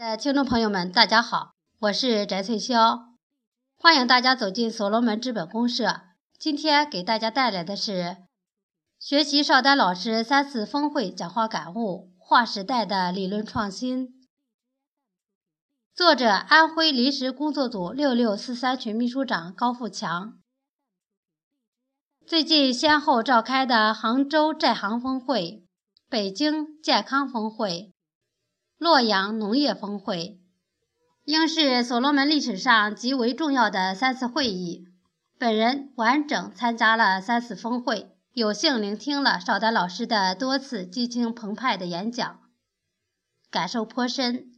的听众朋友们，大家好，我是翟翠霄，欢迎大家走进所罗门资本公社。今天给大家带来的是学习邵丹老师三次峰会讲话感悟，划时代的理论创新。作者：安徽临时工作组六六四三群秘书长高富强。最近先后召开的杭州债行峰会、北京健康峰会。洛阳农业峰会应是所罗门历史上极为重要的三次会议。本人完整参加了三次峰会，有幸聆听了邵丹老师的多次激情澎湃的演讲，感受颇深。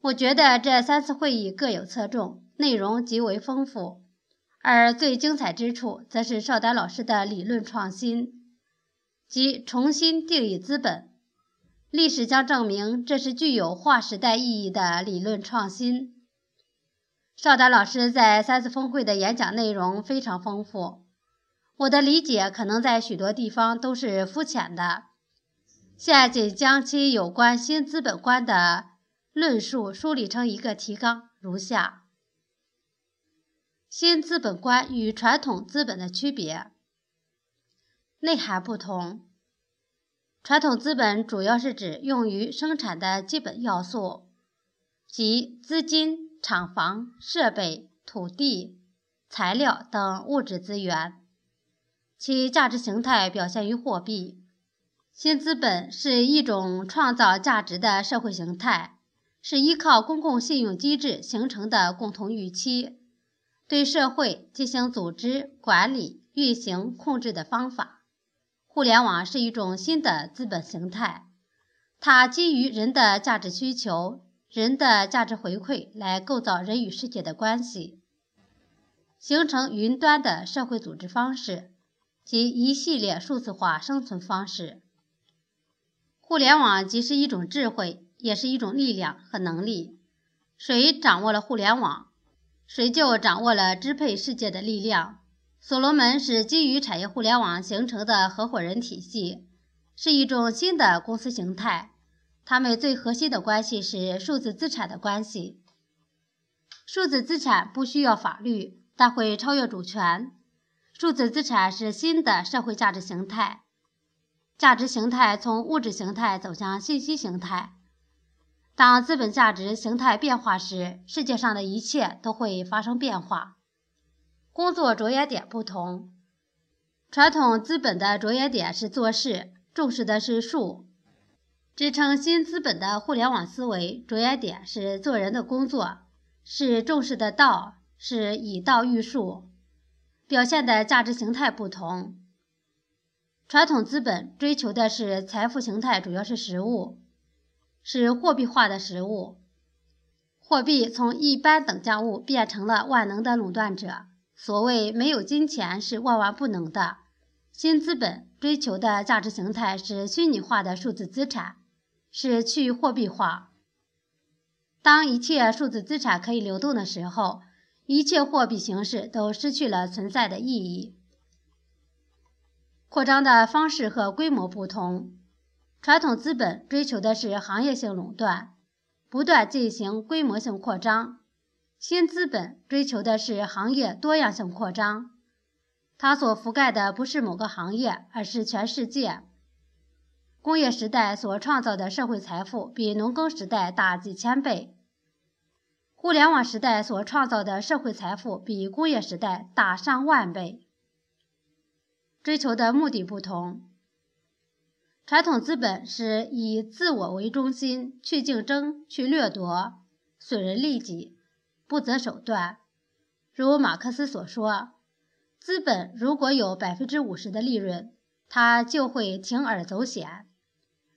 我觉得这三次会议各有侧重，内容极为丰富，而最精彩之处则是邵丹老师的理论创新，即重新定义资本。历史将证明，这是具有划时代意义的理论创新。邵丹老师在三次峰会的演讲内容非常丰富，我的理解可能在许多地方都是肤浅的。现仅将其有关新资本观的论述梳理成一个提纲，如下：新资本观与传统资本的区别，内涵不同。传统资本主要是指用于生产的基本要素，即资金、厂房、设备、土地、材料等物质资源，其价值形态表现于货币。新资本是一种创造价值的社会形态，是依靠公共信用机制形成的共同预期，对社会进行组织、管理、运行、控制的方法。互联网是一种新的资本形态，它基于人的价值需求、人的价值回馈来构造人与世界的关系，形成云端的社会组织方式及一系列数字化生存方式。互联网既是一种智慧，也是一种力量和能力。谁掌握了互联网，谁就掌握了支配世界的力量。所罗门是基于产业互联网形成的合伙人体系，是一种新的公司形态。它们最核心的关系是数字资产的关系。数字资产不需要法律，但会超越主权。数字资产是新的社会价值形态，价值形态从物质形态走向信息形态。当资本价值形态变化时，世界上的一切都会发生变化。工作着眼点不同，传统资本的着眼点是做事，重视的是数；支撑新资本的互联网思维着眼点是做人的工作，是重视的道，是以道育术，表现的价值形态不同。传统资本追求的是财富形态，主要是实物，是货币化的实物，货币从一般等价物变成了万能的垄断者。所谓没有金钱是万万不能的。新资本追求的价值形态是虚拟化的数字资产，是去货币化。当一切数字资产可以流动的时候，一切货币形式都失去了存在的意义。扩张的方式和规模不同，传统资本追求的是行业性垄断，不断进行规模性扩张。新资本追求的是行业多样性扩张，它所覆盖的不是某个行业，而是全世界。工业时代所创造的社会财富比农耕时代大几千倍，互联网时代所创造的社会财富比工业时代大上万倍。追求的目的不同，传统资本是以自我为中心，去竞争，去掠夺，损人利己。不择手段，如马克思所说：“资本如果有百分之五十的利润，它就会铤而走险；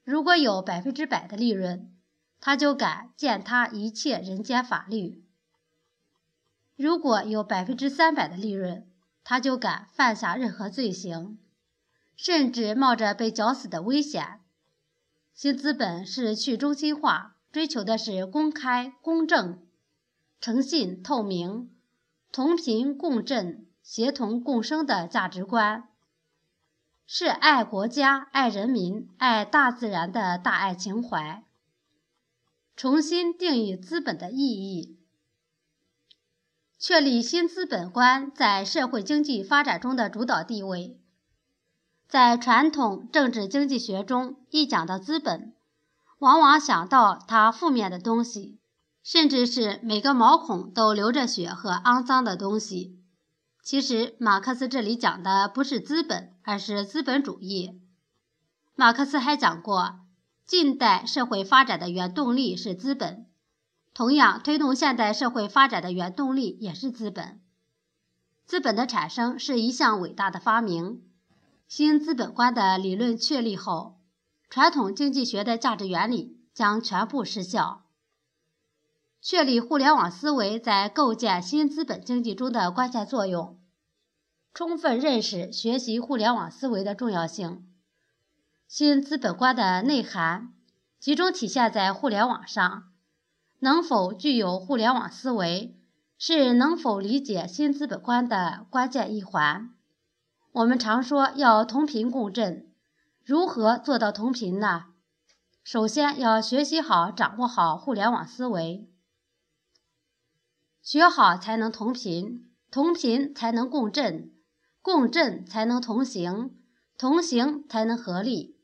如果有百分之百的利润，他就敢践踏一切人间法律；如果有百分之三百的利润，他就敢犯下任何罪行，甚至冒着被绞死的危险。”新资本是去中心化，追求的是公开、公正。诚信、透明、同频共振、协同共生的价值观，是爱国家、爱人民、爱大自然的大爱情怀。重新定义资本的意义，确立新资本观在社会经济发展中的主导地位。在传统政治经济学中，一讲到资本，往往想到它负面的东西，甚至是每个毛孔都流着血和肮脏的东西。其实，马克思这里讲的不是资本，而是资本主义。马克思还讲过，近代社会发展的原动力是资本，同样推动现代社会发展的原动力也是资本。资本的产生是一项伟大的发明。新资本观的理论确立后，传统经济学的价值原理将全部失效。确立互联网思维在构建新资本经济中的关键作用，充分认识学习互联网思维的重要性。新资本观的内涵集中体现在互联网上。能否具有互联网思维，是能否理解新资本观的关键一环。我们常说要同频共振，如何做到同频呢？首先要学习好、掌握好互联网思维。学好才能同频，同频才能共振，共振才能同行，同行才能合力。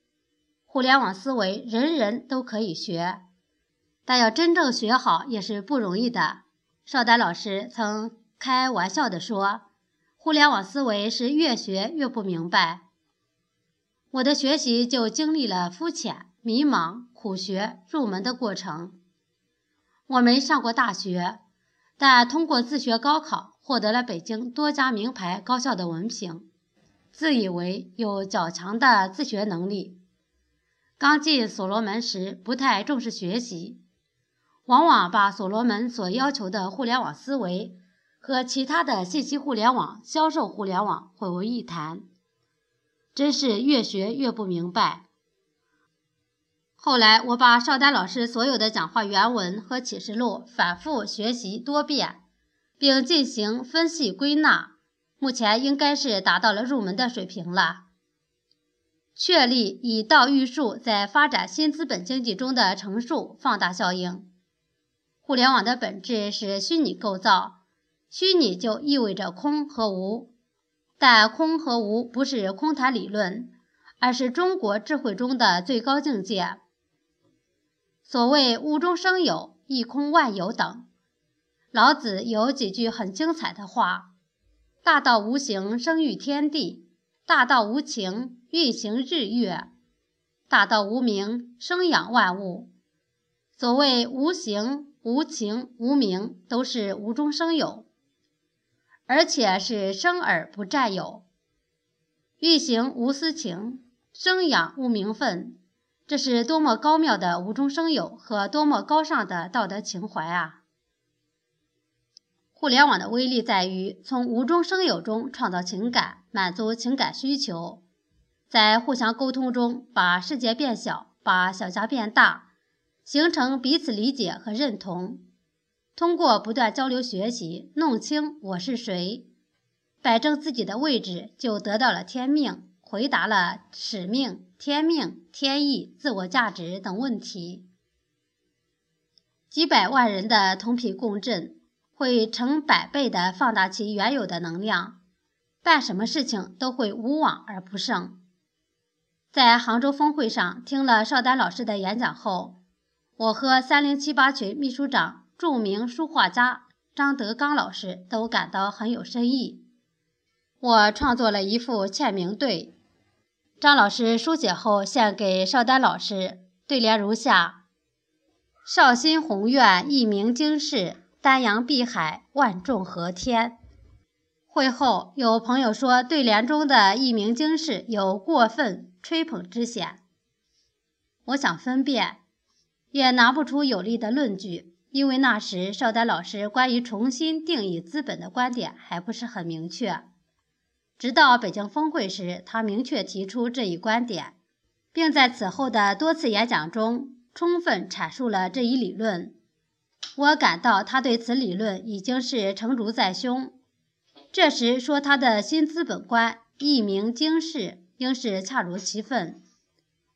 互联网思维人人都可以学，但要真正学好也是不容易的。邵丹老师曾开玩笑地说：“互联网思维是越学越不明白。”我的学习就经历了肤浅、迷茫、苦学、入门的过程。我没上过大学。但通过自学高考，获得了北京多家名牌高校的文凭，自以为有较强的自学能力。刚进所罗门时，不太重视学习，往往把所罗门所要求的互联网思维和其他的信息互联网、销售互联网混为一谈，真是越学越不明白。后来，我把邵丹老师所有的讲话原文和启示录反复学习多遍，并进行分析归纳，目前应该是达到了入门的水平了。确立以道育术在发展新资本经济中的乘数放大效应。互联网的本质是虚拟构造，虚拟就意味着空和无，但空和无不是空谈理论，而是中国智慧中的最高境界。所谓“无中生有，一空万有”等，老子有几句很精彩的话：“大道无形，生育天地；大道无情，运行日月；大道无名，生养万物。”所谓“无形、无情、无名”，都是无中生有，而且是生而不占有；运行无私情，生养无名分。这是多么高妙的无中生有和多么高尚的道德情怀啊！互联网的威力在于从无中生有中创造情感，满足情感需求，在互相沟通中把世界变小，把小家变大，形成彼此理解和认同。通过不断交流学习，弄清我是谁，摆正自己的位置，就得到了天命。回答了使命、天命、天意、自我价值等问题。几百万人的同频共振，会成百倍的放大其原有的能量，办什么事情都会无往而不胜。在杭州峰会上听了邵丹老师的演讲后，我和三零七八群秘书长、著名书画家张德刚老师都感到很有深意。我创作了一副签名对。张老师书写后献给邵丹老师，对联如下：“绍兴宏愿一鸣惊世，丹阳碧海万众和天。”会后有朋友说对联中的一鸣惊世有过分吹捧之嫌，我想分辨，也拿不出有力的论据，因为那时邵丹老师关于重新定义资本的观点还不是很明确。直到北京峰会时，他明确提出这一观点，并在此后的多次演讲中充分阐述了这一理论。我感到他对此理论已经是成竹在胸。这时说他的新资本观一鸣惊世，应是恰如其分。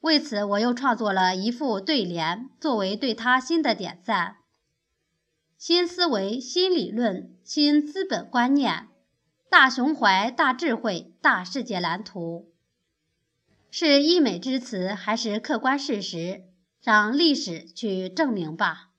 为此，我又创作了一副对联，作为对他新的点赞：新思维、新理论、新资本观念，大胸怀、大智慧、大世界蓝图。是溢美之词，还是客观事实？让历史去证明吧。